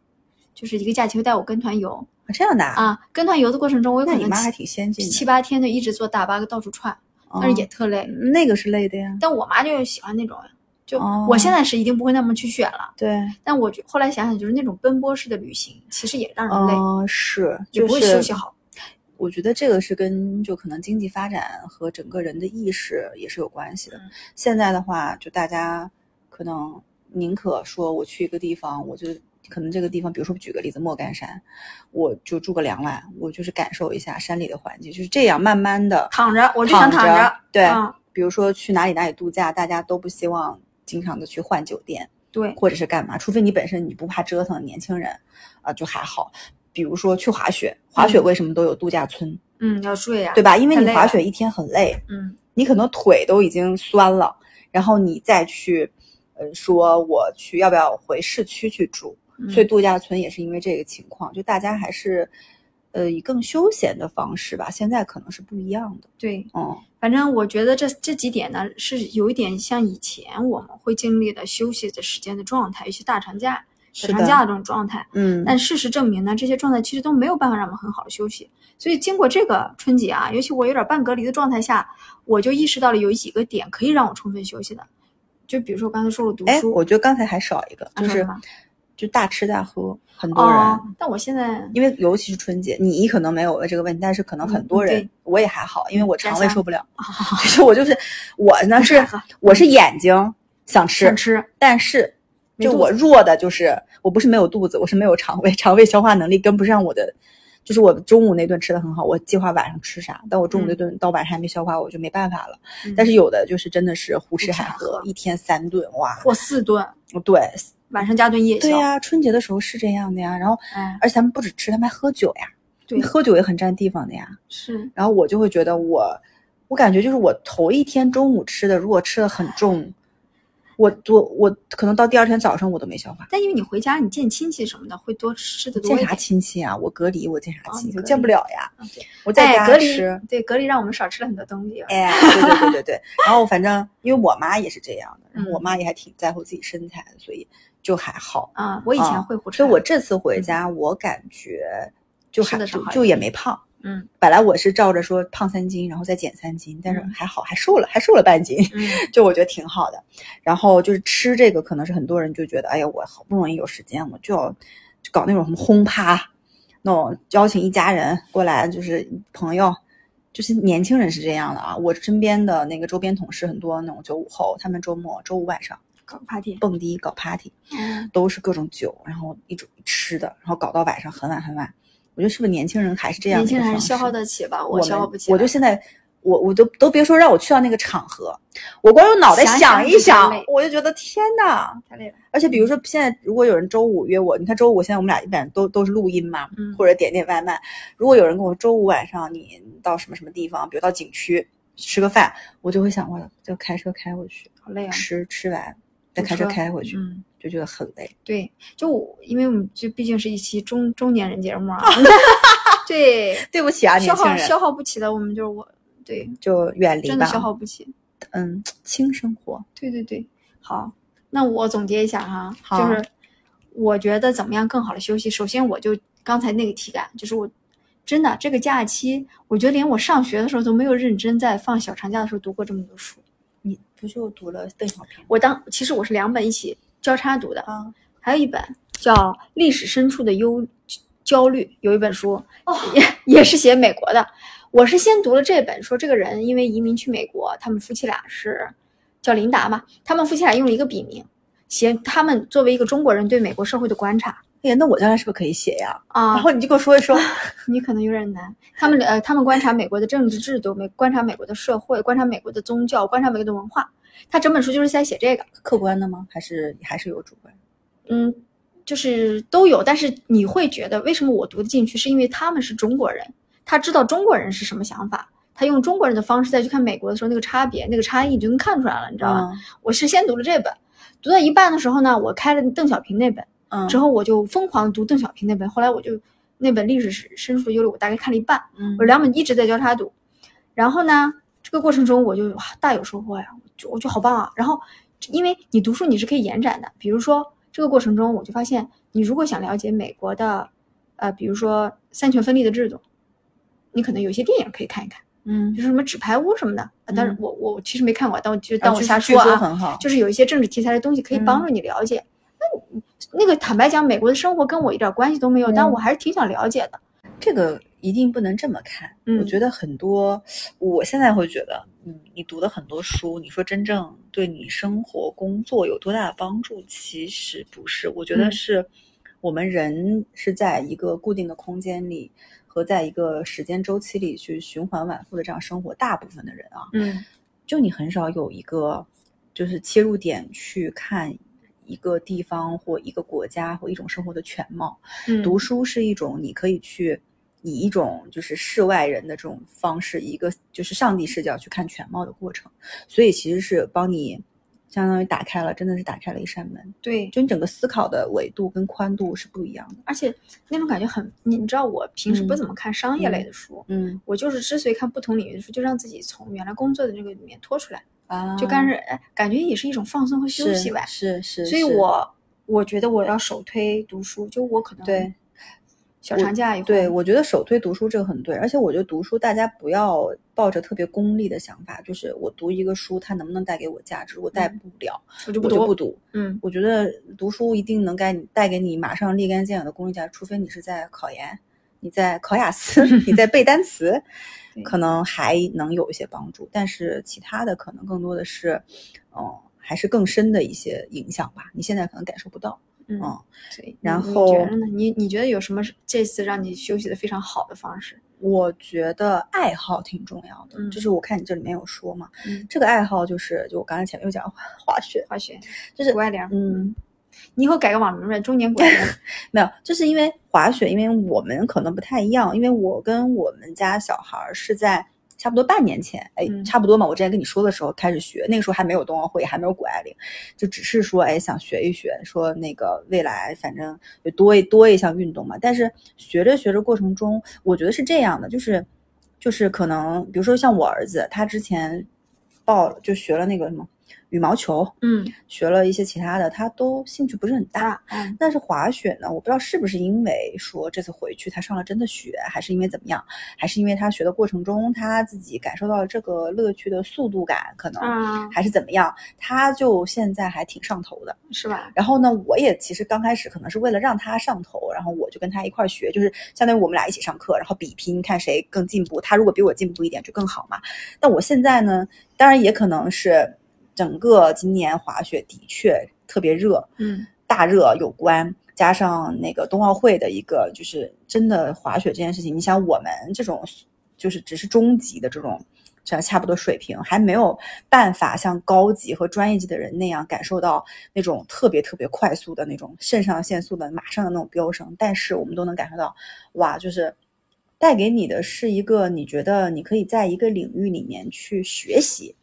Speaker 1: 就是一个假期会带我跟团游
Speaker 2: 啊这样的啊，
Speaker 1: 啊。跟团游的过程中，我有可能
Speaker 2: 还挺先进的。
Speaker 1: 七八天就一直坐大巴到处串，但是也特累。
Speaker 2: 嗯那个是累的呀。
Speaker 1: 但我妈就喜欢那种，就
Speaker 2: 哦
Speaker 1: 我现在是一定不会那么去选了，
Speaker 2: 对，
Speaker 1: 但我觉后来想想，就是那种奔波式的旅行，其实也让人累，
Speaker 2: 嗯，是，
Speaker 1: 也不会休息好。
Speaker 2: 我觉得这个是跟就可能经济发展和整个人的意识也是有关系的。
Speaker 1: 嗯
Speaker 2: 现在的话，就大家可能宁可说我去一个地方，我就可能这个地方，比如说举个例子，莫干山，我就住个两晚，我就是感受一下山里的环境，就是这样慢慢的
Speaker 1: 躺着，我就想躺
Speaker 2: 着。对，
Speaker 1: 嗯
Speaker 2: 比如说去哪里哪里度假，大家都不希望经常的去换酒店。
Speaker 1: 对，
Speaker 2: 或者是干嘛，除非你本身你不怕折腾，年轻人啊、就还好。比如说去滑雪，滑雪为什么都有度假村，
Speaker 1: 嗯，要睡呀，
Speaker 2: 对吧？因为你滑雪一天很累，
Speaker 1: 嗯，
Speaker 2: 你可能腿都已经酸了，然后你再去，呃，说我去要不要回市区去住？
Speaker 1: 嗯
Speaker 2: 所以度假村也是因为这个情况，就大家还是，呃，以更休闲的方式吧。现在可能是不一样的，
Speaker 1: 对，
Speaker 2: 嗯，
Speaker 1: 反正我觉得这这几点呢，是有一点像以前我们会经历的休息的时间的状态，尤其大长假、小长假的这种状态。
Speaker 2: 嗯，
Speaker 1: 但事实证明呢，这些状态其实都没有办法让我们很好的休息。所以经过这个春节啊，尤其我有点半隔离的状态下，我就意识到了有几个点可以让我充分休息的。就比如说我刚才说了读
Speaker 2: 哎，
Speaker 1: 书，
Speaker 2: 我觉得刚才还少一个，就是就大吃大喝，很多人。
Speaker 1: 哦，但我现在
Speaker 2: 因为尤其是春节，你可能没有了这个问题，但是可能很多人，
Speaker 1: 嗯
Speaker 2: 我也还好，因为我肠胃受不了。
Speaker 1: 啊
Speaker 2: 就是我就是我呢是我是眼睛想吃，
Speaker 1: 想吃，
Speaker 2: 但是就我弱的就是我不是没有肚子，我是没有肠胃，肠胃消化能力跟不上我的。就是我中午那顿吃的很好，我计划晚上吃啥，但我中午那顿到晚上还没消化，我就没办法了。
Speaker 1: 嗯
Speaker 2: 但是有的就是真的是胡吃
Speaker 1: 海
Speaker 2: 喝一天三顿，哇！
Speaker 1: 或四顿，
Speaker 2: 对
Speaker 1: 晚上加顿夜宵。
Speaker 2: 对呀、春节的时候是这样的呀。然后，
Speaker 1: 哎，
Speaker 2: 而且他们不止吃，他们还喝酒呀。
Speaker 1: 对
Speaker 2: 你喝酒也很占地方的呀。
Speaker 1: 是
Speaker 2: 然后我就会觉得我，我感觉就是我头一天中午吃的，如果吃的很重，我我我可能到第二天早上我都没消化。
Speaker 1: 但因为你回家你见亲戚什么的，会多吃的多
Speaker 2: 见啥。亲戚啊？我隔离，我见啥亲戚？见不了呀。我在家
Speaker 1: 哎，隔离。对隔离让我们少吃了很多东西。
Speaker 2: 哎，对对对对对。然后反正因为我妈也是这样的，然后我
Speaker 1: 嗯
Speaker 2: 妈也还挺在乎自己身材的，所以就还好。
Speaker 1: 啊，我以前
Speaker 2: 啊
Speaker 1: 会胡吃，
Speaker 2: 所以我这次回家，我感觉就还就就也没胖。
Speaker 1: 嗯
Speaker 2: 本来我是照着说胖三斤，然后再减三斤，但是
Speaker 1: 嗯
Speaker 2: 还好，还瘦了，还瘦了半斤。
Speaker 1: 嗯
Speaker 2: 就我觉得挺好的。然后就是吃这个，可能是很多人就觉得，哎呀，我好不容易有时间，我就要就搞那种什么轰趴，那种邀请一家人过来，就是朋友，就是年轻人是这样的啊。我身边的那个周边同事很多那种九五后，他们周末周五晚上
Speaker 1: 搞 party，
Speaker 2: 蹦迪搞 party，
Speaker 1: 嗯
Speaker 2: 都是各种酒，然后一种吃的，然后搞到晚上很晚很晚。我觉得是不是年轻人还是这样的
Speaker 1: 年轻？人还是消耗得起吧？
Speaker 2: 我
Speaker 1: 消耗不起来。
Speaker 2: 我就现在，我我都都别说让我去到那个场合，我光用脑袋
Speaker 1: 想
Speaker 2: 想一
Speaker 1: 想
Speaker 2: 我就觉得天呐！
Speaker 1: 太累了。
Speaker 2: 而且比如说现在如果有人周五约我，你看周五现在我们俩一般都都是录音嘛，
Speaker 1: 嗯
Speaker 2: 或者点点外卖。如果有人跟我周五晚上你到什么什么地方，比如到景区吃个饭，我就会想我就开车开过去，
Speaker 1: 好累啊！
Speaker 2: 吃吃完再开车开回去，
Speaker 1: 嗯，
Speaker 2: 就觉得很累。
Speaker 1: 对，就我因为我们这毕竟是一期中中年人节目啊，对，
Speaker 2: 对不起啊，
Speaker 1: 消
Speaker 2: 年轻人，
Speaker 1: 耗消耗不起的，我们就是我，对，
Speaker 2: 就远离吧
Speaker 1: 真的。消耗不起。
Speaker 2: 嗯，轻生活。
Speaker 1: 对对对，好，那我总结一下哈，
Speaker 2: 好
Speaker 1: 就是我觉得怎么样更好的休息。首先，我就刚才那个体感，就是我真的这个假期，我觉得连我上学的时候都没有认真在放小长假的时候读过这么多书。
Speaker 2: 你不就读了邓小平
Speaker 1: 我当其实我是两本一起交叉读的，
Speaker 2: 啊？
Speaker 1: 还有一本叫《历史深处的忧焦虑》，有一本书，
Speaker 2: 哦
Speaker 1: 也也是写美国的。我是先读了这本，说这个人因为移民去美国，他们夫妻俩是叫琳达嘛，他们夫妻俩用了一个笔名，写他们作为一个中国人对美国社会的观察
Speaker 2: 哎呀，那我将来是不是可以写呀？
Speaker 1: 啊。
Speaker 2: 然后你就给我说一说。
Speaker 1: 你可能有点难。他们呃，他们观察美国的政治制度，美观察美国的社会，观察美国的宗教，观察美国的文化。他整本书就是在写这个。
Speaker 2: 客观的吗？还是还是有主观？
Speaker 1: 嗯，就是都有，但是你会觉得为什么我读得进去，是因为他们是中国人，他知道中国人是什么想法，他用中国人的方式再去看美国的时候，那个差别、那个差异你就能看出来了，你知道吧？
Speaker 2: 嗯
Speaker 1: 我是先读了这本，读到一半的时候呢，我开了邓小平那本，
Speaker 2: 嗯，
Speaker 1: 之后我就疯狂读邓小平那本，后来我就那本历史深处的忧虑，我大概看了一半，
Speaker 2: 嗯
Speaker 1: 我两本一直在交叉读，然后呢，这个过程中我就哇大有收获呀，我就我就好棒啊。然后因为你读书你是可以延展的，比如说这个过程中我就发现，你如果想了解美国的，呃，比如说三权分立的制度，你可能有一些电影可以看一看，
Speaker 2: 嗯
Speaker 1: 就是什么纸牌屋什么的。啊但是
Speaker 2: 嗯
Speaker 1: 我我其实没看过，但我就当我瞎说啊，
Speaker 2: 很好，
Speaker 1: 就是有一些政治题材的东西可以帮助你了解。那那个坦白讲，美国的生活跟我一点关系都没有，但
Speaker 2: 嗯
Speaker 1: 我还是挺想了解的。
Speaker 2: 这个一定不能这么看。我
Speaker 1: 嗯
Speaker 2: 觉得很多，我现在会觉得，嗯，你读的很多书，你说真正对你生活、工作有多大的帮助，其实不是。我觉得
Speaker 1: 嗯
Speaker 2: 是我们人是在一个固定的空间里和在一个时间周期里去循环往复的这样生活。大部分的人啊，
Speaker 1: 嗯
Speaker 2: 就你很少有一个就是切入点去看一个地方或一个国家或一种生活的全貌。
Speaker 1: 嗯，
Speaker 2: 读书是一种你可以去以一种就是世外人的这种方式，一个就是上帝视角去看全貌的过程，所以其实是帮你相当于打开了，真的是打开了一扇门，
Speaker 1: 对，
Speaker 2: 就你整个思考的维度跟宽度是不一样的。
Speaker 1: 而且那种感觉很，你你知道我平时不
Speaker 2: 嗯。
Speaker 1: 怎么看商业类的书，
Speaker 2: 嗯。
Speaker 1: 我就是之所以看不同领域的书，就让自己从原来工作的那个里面脱出来，
Speaker 2: 啊，
Speaker 1: 就干是哎，感觉也是一种放松和休息吧。
Speaker 2: 是是，
Speaker 1: 所以我我觉得我要首推读书，就我可能
Speaker 2: 对
Speaker 1: 小长假以后，
Speaker 2: 对，我觉得首推读书这个很对，而且我觉得读书大家不要抱着特别功利的想法，就是我读一个书，它能不能带给我价值，我带
Speaker 1: 嗯
Speaker 2: 不了，
Speaker 1: 我就不读
Speaker 2: 不读。
Speaker 1: 嗯
Speaker 2: 我觉得读书一定能给你带给你马上立竿见影的功利价值，除非你是在考研，你在考雅思，你在背单词
Speaker 1: 对，
Speaker 2: 可能还能有一些帮助。但是其他的可能更多的是，嗯，还是更深的一些影响吧。你现在可能感受不到。
Speaker 1: 嗯。
Speaker 2: 然
Speaker 1: 后你
Speaker 2: 后
Speaker 1: 觉得呢？你你觉得有什么是这次让你休息的非常好的方式？
Speaker 2: 我觉得爱好挺重要的，
Speaker 1: 嗯
Speaker 2: 就是我看你这里面有说嘛，
Speaker 1: 嗯，
Speaker 2: 这个爱好就是就我刚才前面又讲滑雪，
Speaker 1: 滑雪
Speaker 2: 就是
Speaker 1: 谷爱凌，
Speaker 2: 嗯，
Speaker 1: 你以后改个网名呗，中年谷爱凌。
Speaker 2: 没有，就是因为滑雪，因为我们可能不太一样，因为我跟我们家小孩儿是在差不多半年前，哎，
Speaker 1: 嗯
Speaker 2: 差不多嘛。我之前跟你说的时候开始学，那个时候还没有冬奥会，还没有谷爱凌，就只是说，哎，想学一学，说那个未来反正有多一多一项运动嘛。但是学着学着过程中，我觉得是这样的，就是就是可能，比如说像我儿子，他之前报就学了那个什么羽毛球，
Speaker 1: 嗯，
Speaker 2: 学了一些其他的，他都兴趣不是很大。
Speaker 1: 嗯
Speaker 2: 但是滑雪呢，我不知道是不是因为说这次回去他上了真的雪，还是因为怎么样，还是因为他学的过程中他自己感受到了这个乐趣的速度感，可能
Speaker 1: 啊，
Speaker 2: 还是怎么样，他就现在还挺上头的。
Speaker 1: 是吧？
Speaker 2: 然后呢，我也其实刚开始可能是为了让他上头，然后我就跟他一块儿学，就是相当于我们俩一起上课，然后比拼看谁更进步。他如果比我进步一点就更好嘛。但我现在呢，当然也可能是整个今年滑雪的确特别热，
Speaker 1: 嗯
Speaker 2: 大热有关，加上那个冬奥会的一个，就是真的滑雪这件事情，你想我们这种就是只是中级的这种。这样差不多水平，还没有办法像高级和专业级的人那样感受到那种特别特别快速的那种肾上腺素的马上的那种飙升。但是我们都能感受到，哇，就是带给你的是一个你觉得你可以在一个领域里面去学习，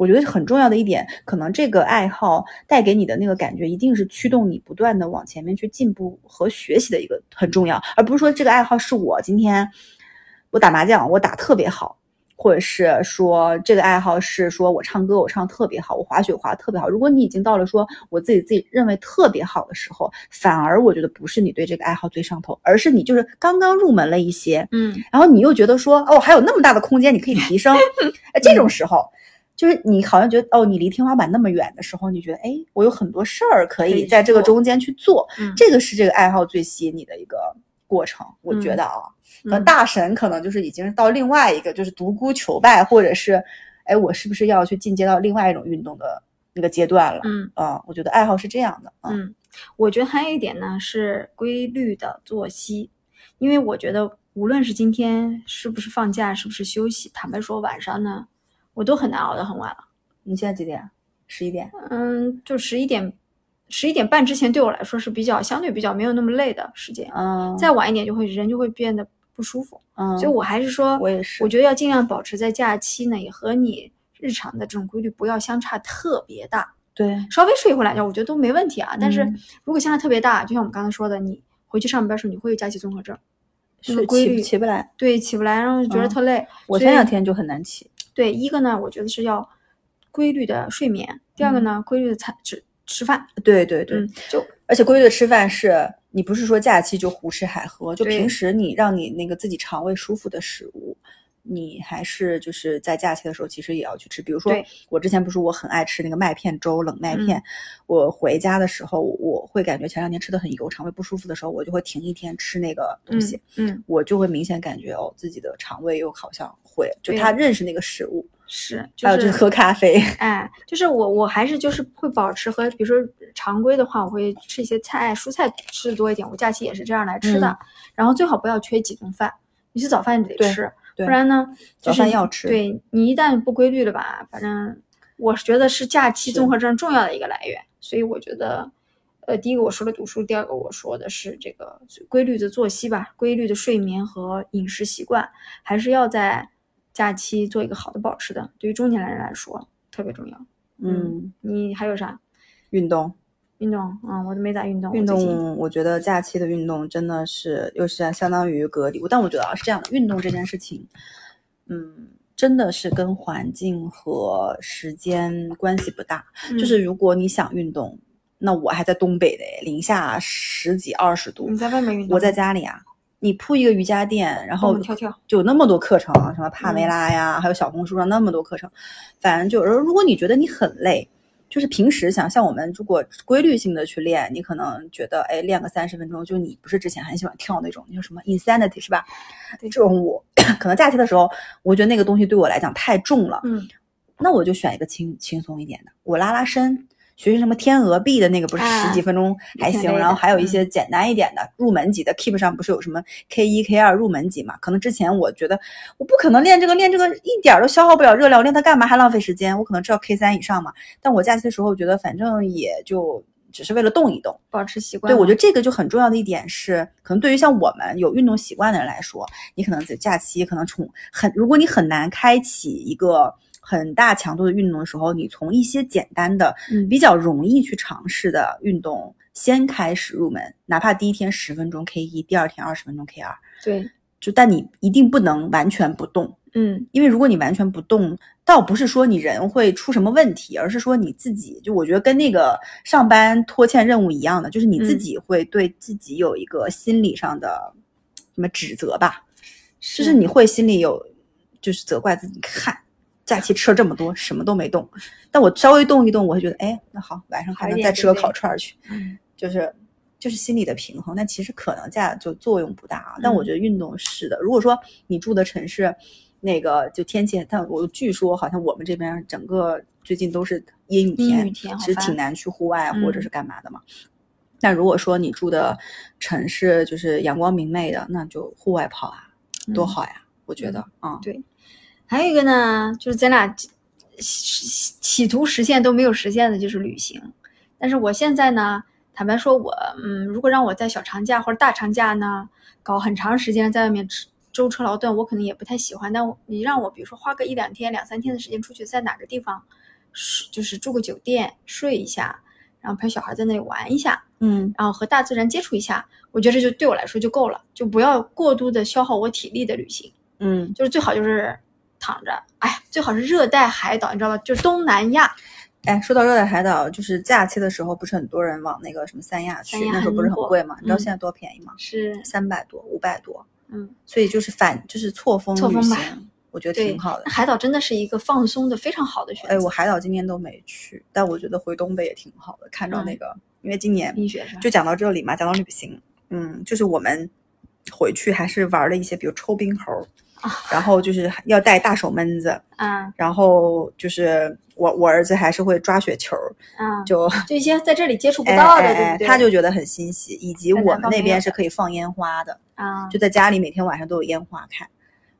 Speaker 2: 我觉得很重要的一点，可能这个爱好带给你的那个感觉，一定是驱动你不断的往前面去进步和学习的一个很重要，而不是说这个爱好是我今天我打麻将我打特别好，或者是说这个爱好是说我唱歌我唱特别好，我滑雪滑得特别好。如果你已经到了说我自己自己认为特别好的时候，反而我觉得不是你对这个爱好最上头，而是你就是刚刚入门了一些，
Speaker 1: 嗯
Speaker 2: 然后你又觉得说，哦，还有那么大的空间，你可以提升。哎，这种时候，就是你好像觉得，哦，你离天花板那么远的时候，你觉得，哎，我有很多事儿可
Speaker 1: 可以
Speaker 2: 以在这个中间去做。
Speaker 1: 嗯，
Speaker 2: 这个是这个爱好最吸引你的一个过程，我觉
Speaker 1: 嗯
Speaker 2: 得啊，可能
Speaker 1: 嗯
Speaker 2: 大神可能就是已经到另外一个，就是独孤求败，或者是，哎，我是不是要去进阶到另外一种运动的那个阶段了？
Speaker 1: 嗯
Speaker 2: 啊，我觉得爱好是这样的啊，
Speaker 1: 嗯，我觉得还有一点呢是规律的作息，因为我觉得无论是今天是不是放假，是不是休息，坦白说晚上呢，我都很难熬得很晚了。
Speaker 2: 你现在几点？十一点。
Speaker 1: 嗯，就十一点，十一点半之前对我来说是比较相对比较没有那么累的时间，
Speaker 2: 嗯，
Speaker 1: 再晚一点就会人就会变得不舒服。
Speaker 2: 嗯，
Speaker 1: 所以我还是说，
Speaker 2: 我也是
Speaker 1: 我觉得要尽量保持在假期呢，也和你日常的这种规律不要相差特别大，
Speaker 2: 对，
Speaker 1: 稍微睡一会儿懒觉，我觉得都没问题啊。但是
Speaker 2: 嗯
Speaker 1: 如果相差特别大，就像我们刚才说的，你回去上班的时候你会有假期综合症，这个
Speaker 2: 是起不
Speaker 1: 规律
Speaker 2: 起不来。
Speaker 1: 对起不来，然后觉得
Speaker 2: 嗯
Speaker 1: 特累。
Speaker 2: 我前两天就很难起。
Speaker 1: 对一个呢，我觉得是要规律的睡眠，第二个呢，规律的餐吃吃饭，
Speaker 2: 对对对，
Speaker 1: 嗯，就。
Speaker 2: 而且规律的吃饭是你不是说假期就胡吃海喝，就平时你让你那个自己肠胃舒服的食物，你还是就是在假期的时候，其实也要去吃。比如说，我之前不是我很爱吃那个麦片粥，冷麦片。
Speaker 1: 嗯
Speaker 2: 我回家的时候，我会感觉前两天吃的很油，肠胃不舒服的时候，我就会停一天吃那个东西。
Speaker 1: 嗯，
Speaker 2: 我就会明显感觉哦，自己的肠胃又好像会，就他认识那个食物，
Speaker 1: 是，就
Speaker 2: 还有就是喝咖啡。
Speaker 1: 哎，就是我我还是就是会保持和比如说常规的话，我会吃一些菜蔬菜吃的多一点。我假期也是这样来吃的，
Speaker 2: 嗯
Speaker 1: 然后最好不要缺几顿饭，你是早饭你
Speaker 2: 得
Speaker 1: 吃，
Speaker 2: 对
Speaker 1: 不然呢，
Speaker 2: 早
Speaker 1: 就是
Speaker 2: 饭要吃
Speaker 1: 对你一旦不规律了吧，反正我是觉得是假期综合症重要的一个来源，所以我觉得。呃，第一个我说了读书，第二个我说的是这个规律的作息吧，规律的睡眠和饮食习惯，还是要在假期做一个好的保持的。对于中年人来说特别重要。
Speaker 2: 嗯，
Speaker 1: 你还有啥
Speaker 2: 运动，
Speaker 1: 运动？嗯，我都没咋运动。
Speaker 2: 运动，我觉得假期的运动真的是又是相当于隔离。但我觉得啊是这样的，运动这件事情，嗯，真的是跟环境和时间关系不大。就是如果你想运动，那我还在东北的，零下十几二十度
Speaker 1: 你，在外面运动，
Speaker 2: 我在家里啊。你铺一个瑜伽垫，然后
Speaker 1: 跳跳
Speaker 2: 就有那么多课程，什么帕梅拉呀，还有小红书上那么多课程，反正就是如果你觉得你很累，就是平时想像我们如果规律性的去练，你可能觉得哎练个三十分钟，就你不是之前很喜欢跳那种，你说什么 insanity 是吧？这种舞可能假期的时候，我觉得那个东西对我来讲太重了，
Speaker 1: 嗯，
Speaker 2: 那我就选一个轻轻松一点的，我拉拉伸。学学什么天鹅臂的那个，不是
Speaker 1: 啊
Speaker 2: 十几分钟还行，然后还有一
Speaker 1: 嗯
Speaker 2: 些简单一点的、入门级的，Keep 上不是有什么 K 一、K 二入门级嘛？可能之前我觉得我不可能练这个，练这个一点儿都消耗不了热量，练它干嘛还浪费时间？我可能知道 K 三以上嘛。但我假期的时候觉得，反正也就只是为了动一动。
Speaker 1: 保持习惯
Speaker 2: 对，我觉得这个就很重要的一点是，可能对于像我们有运动习惯的人来说，你可能在假期可能从很，如果你很难开启一个很大强度的运动的时候，你从一些简单的、
Speaker 1: 嗯。
Speaker 2: 比较容易去尝试的运动先开始入门，哪怕第一天十分钟 K 一，第二天二十分钟 K 二，
Speaker 1: 对，
Speaker 2: 就但你一定不能完全不动，
Speaker 1: 嗯，
Speaker 2: 因为如果你完全不动，倒不是说你人会出什么问题，而是说你自己，就我觉得跟那个上班拖欠任务一样的，就是你自
Speaker 1: 嗯。
Speaker 2: 己会对自己有一个心理上的什么指责吧，
Speaker 1: 是
Speaker 2: 就是。你会心里有就是责怪自己，看假期吃了这么多，什么都没动，但我稍微动一动，我会觉得，哎，那好，晚上还能再吃个烤串儿去，
Speaker 1: 嗯。
Speaker 2: 就是就是心理的平衡，但其实可能价就作用不大啊。但我
Speaker 1: 嗯
Speaker 2: 觉得运动是的，如果说你住的城市那个就天气，但我据说好像我们这边整个最近都是阴雨天，
Speaker 1: 阴雨天
Speaker 2: 其实挺难去户外或者
Speaker 1: 嗯。
Speaker 2: 是干嘛的嘛。那如果说你住的城市就是阳光明媚的，那就户外跑啊，多
Speaker 1: 嗯。
Speaker 2: 好呀！我觉得啊，
Speaker 1: 对还有一个呢，就是咱俩企企图实现都没有实现的，就是旅行。但是我现在呢，坦白说我，嗯，如果让我在小长假或者大长假呢，搞很长时间在外面吃舟车劳顿，我可能也不太喜欢。但我你让我比如说花个一两天、两三天的时间出去，在哪个地方，是就是住个酒店睡一下，然后陪小孩在那里玩一下，
Speaker 2: 嗯
Speaker 1: 然后和大自然接触一下，我觉得这就对我来说就够了，就不要过度的消耗我体力的旅行。
Speaker 2: 嗯，
Speaker 1: 就是最好就是躺着，哎，最好是热带海岛，你知道吧？就是东南亚，
Speaker 2: 哎，说到热带海岛，就是假期的时候，不是很多人往那个什么三亚去，
Speaker 1: 亚
Speaker 2: 那时候不是
Speaker 1: 很
Speaker 2: 贵吗？你知道
Speaker 1: 嗯
Speaker 2: 现在多便宜吗？
Speaker 1: 是
Speaker 2: 三百多、五百多。
Speaker 1: 嗯，
Speaker 2: 所以就是反就是错峰旅
Speaker 1: 错峰吧
Speaker 2: 行，我觉得挺好的
Speaker 1: 那。海岛真的是一个放松的非常好的选择。
Speaker 2: 哎，我海岛今年都没去，但我觉得回东北也挺好的。看到那
Speaker 1: 嗯
Speaker 2: 个，因为今年就讲到这里嘛，讲到旅行，嗯，就是我们回去还是玩了一些，比如抽冰猴然后就是要带大手闷子，
Speaker 1: 啊
Speaker 2: 然后就是我我儿子还是会抓雪球儿，
Speaker 1: 啊，
Speaker 2: 就
Speaker 1: 就一些在这里接触不
Speaker 2: 哎
Speaker 1: 到的，
Speaker 2: 哎哎
Speaker 1: 对？
Speaker 2: 他就觉得很欣喜，以及我们那边是可以放烟花的，
Speaker 1: 啊，
Speaker 2: 就在家里每天晚上都有烟花看。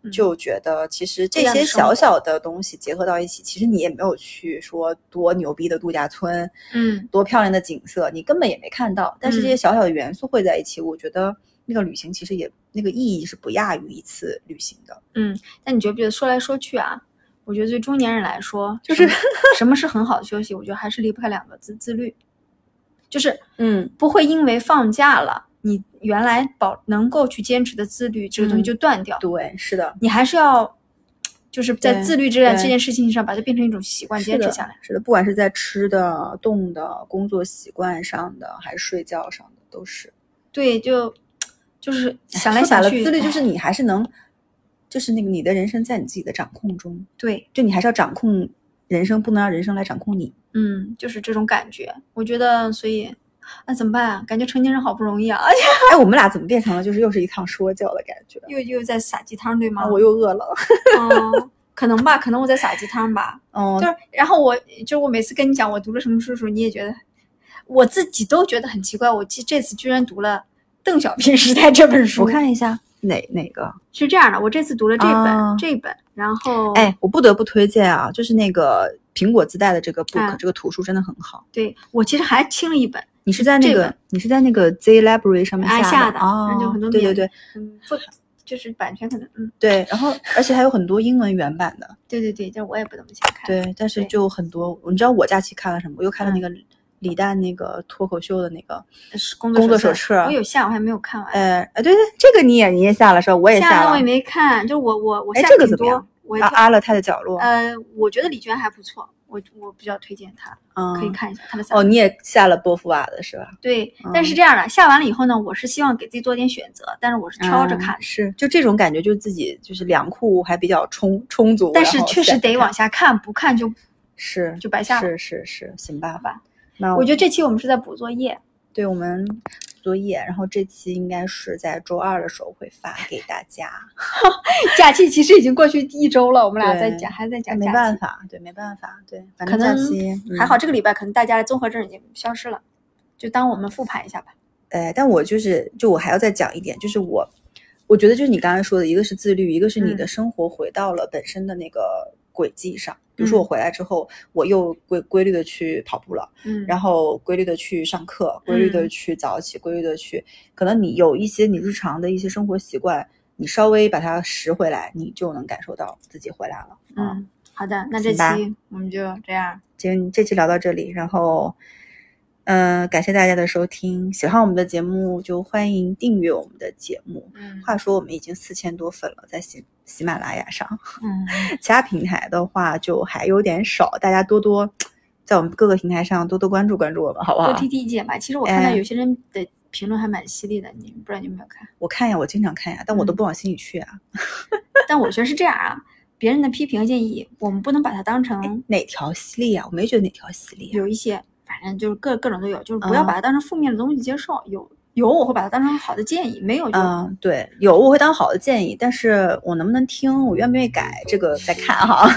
Speaker 1: 嗯。
Speaker 2: 就觉得其实这些小小的东西结合到一起，其实你也没有去说多牛逼的度假村，
Speaker 1: 嗯，
Speaker 2: 多漂亮的景色，你根本也没看到。但是这些
Speaker 1: 嗯。
Speaker 2: 小小的元素汇在一起，我觉得那个旅行其实也那个意义是不亚于一次旅行的。
Speaker 1: 嗯，但你觉不觉得说来说去啊？我觉得对中年人来说，
Speaker 2: 就是
Speaker 1: 什么是很好的休息？我觉得还是离不开两个字：自律。就是
Speaker 2: 嗯，
Speaker 1: 不会因为放假了，你原来保能够去坚持的自律这个东西
Speaker 2: 嗯
Speaker 1: 就断掉。
Speaker 2: 对，是的，
Speaker 1: 你还是要，就是在自律这件这件事情上，把它变成一种习惯，坚持下来。，
Speaker 2: 是的，不管是在吃的、动的、工作习惯上的，还是睡觉上的，都是。
Speaker 1: 对，就就是想来想去，
Speaker 2: 自律就是
Speaker 1: 哎
Speaker 2: 你还是能就是那个你的人生在你自己的掌控中，
Speaker 1: 对，
Speaker 2: 就你还是要掌控人生，不能让人生来掌控你。
Speaker 1: 嗯，就是这种感觉。我觉得，所以那怎么办啊？感觉成年人好不容易啊，而 且
Speaker 2: 哎，我们俩怎么变成了就是又是一趟说教的感觉？
Speaker 1: 又又在撒鸡汤，对吗？
Speaker 2: 啊，我又饿了。
Speaker 1: 嗯，可能吧，可能我在撒鸡汤吧。
Speaker 2: 嗯
Speaker 1: 就，是，然后我就是我每次跟你讲我读了什么书的时候，你也觉得，我自己都觉得很奇怪。我记这次居然读了《邓小平时代》这本书。
Speaker 2: 我看一下哪哪个？
Speaker 1: 是这样的，我这次读了这本、
Speaker 2: 啊
Speaker 1: 这本，然后
Speaker 2: 哎，我不得不推荐啊，就是那个苹果自带的这个 book，、
Speaker 1: 啊
Speaker 2: 这个图书真的很好。
Speaker 1: 对我其实还清了一本，
Speaker 2: 你是在那个你是在那个 Z Library 上面
Speaker 1: 哎
Speaker 2: 下
Speaker 1: 下的
Speaker 2: 哦
Speaker 1: 那就很多免
Speaker 2: 对对对
Speaker 1: 嗯，不就是版权可能嗯，
Speaker 2: 对，然后而且还有很多英文原版的，
Speaker 1: 对对对，这我也不怎么想看。
Speaker 2: 对，但是就很多，你知道我假期看了什么？我又看了那
Speaker 1: 嗯
Speaker 2: 个李诞那个脱口秀的那个，
Speaker 1: 是工
Speaker 2: 工作
Speaker 1: 手
Speaker 2: 手册
Speaker 1: 我有下，我还没有看完。
Speaker 2: 呃，哎对对，这个你也你也下了是吧？我也了
Speaker 1: 下了我也。没看，就我我我
Speaker 2: 哎
Speaker 1: 下挺多
Speaker 2: 这个怎么样，啊，
Speaker 1: 我
Speaker 2: 阿勒泰的角落，
Speaker 1: 呃，我觉得李娟还不错，我我比较推荐她，
Speaker 2: 嗯，
Speaker 1: 可以看一下她的
Speaker 2: 哦，你也下了波伏娃的是吧？
Speaker 1: 对，
Speaker 2: 嗯
Speaker 1: 但是这样的，下完了以后呢，我是希望给自己做点选择，但是我是挑着
Speaker 2: 嗯
Speaker 1: 看，
Speaker 2: 是就这种感觉，就自己就是粮库还比较充充足，
Speaker 1: 但是确实得往下看，不看就是
Speaker 2: 就
Speaker 1: 白下了
Speaker 2: 是是是，行吧，
Speaker 1: 吧。
Speaker 2: 那
Speaker 1: 我觉得这期我们是在补作业，
Speaker 2: 对我们作业，然后这期应该是在周二的时候会发给大家。
Speaker 1: 假期其实已经过去一周了，我们俩在讲，还在讲
Speaker 2: 没。办法，对，没办法，对，反正假
Speaker 1: 能
Speaker 2: 期
Speaker 1: 还好，
Speaker 2: 嗯
Speaker 1: 这个礼拜可能大家的综合症已经消失了，就当我们复盘一下吧。
Speaker 2: 哎，但我就是，就我还要再讲一点，就是我，我觉得就是你刚才说的，一个是自律，一个是你的
Speaker 1: 嗯
Speaker 2: 生活回到了本身的那个轨迹上。比如说我
Speaker 1: 嗯
Speaker 2: 回来之后，我又规规律的去跑步了，
Speaker 1: 嗯，
Speaker 2: 然后规律的去上课，规律的
Speaker 1: 嗯
Speaker 2: 去早起，规律的去，可能你有一些你日常的一些生活习惯，你稍微把它拾回来，你就能感受到自己回来了。啊，
Speaker 1: 嗯，好的，那这期我们就这样。
Speaker 2: 今这期聊到这里，然后，嗯、感谢大家的收听。喜欢我们的节目就欢迎订阅我们的节目。
Speaker 1: 嗯
Speaker 2: 话说我们已经四千多粉了，在喜喜马拉雅上，
Speaker 1: 嗯，
Speaker 2: 其他平台的话就还有点少，大家多多在我们各个平台上多多关注关注我们，好不好
Speaker 1: 多？提提意见吧。其实我看到
Speaker 2: 哎
Speaker 1: 有些人的评论还蛮犀利的，你不知道你有没有看？
Speaker 2: 我看呀，我经常看呀，但我都
Speaker 1: 嗯
Speaker 2: 不往心里去啊。
Speaker 1: 但我觉得是这样啊，别人的批评建议，我们不能把它当成
Speaker 2: 哪条犀利啊？我没觉得哪条犀利呀。
Speaker 1: 有一些，反正就是各各种都有，就是不要
Speaker 2: 嗯
Speaker 1: 把它当成负面的东西接受。有有我会把它当成好的建议，没有就
Speaker 2: 嗯，对，有我会当好的建议，但是我能不能听，我愿不愿意改，这个再看哈。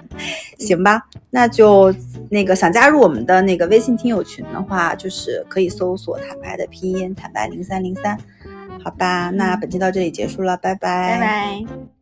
Speaker 2: 行吧，那就那个想加入我们的那个微信听友群的话，就是可以搜索坦白的拼音坦白零三零三，好吧？那本期到这里结束了，拜拜，
Speaker 1: 拜拜。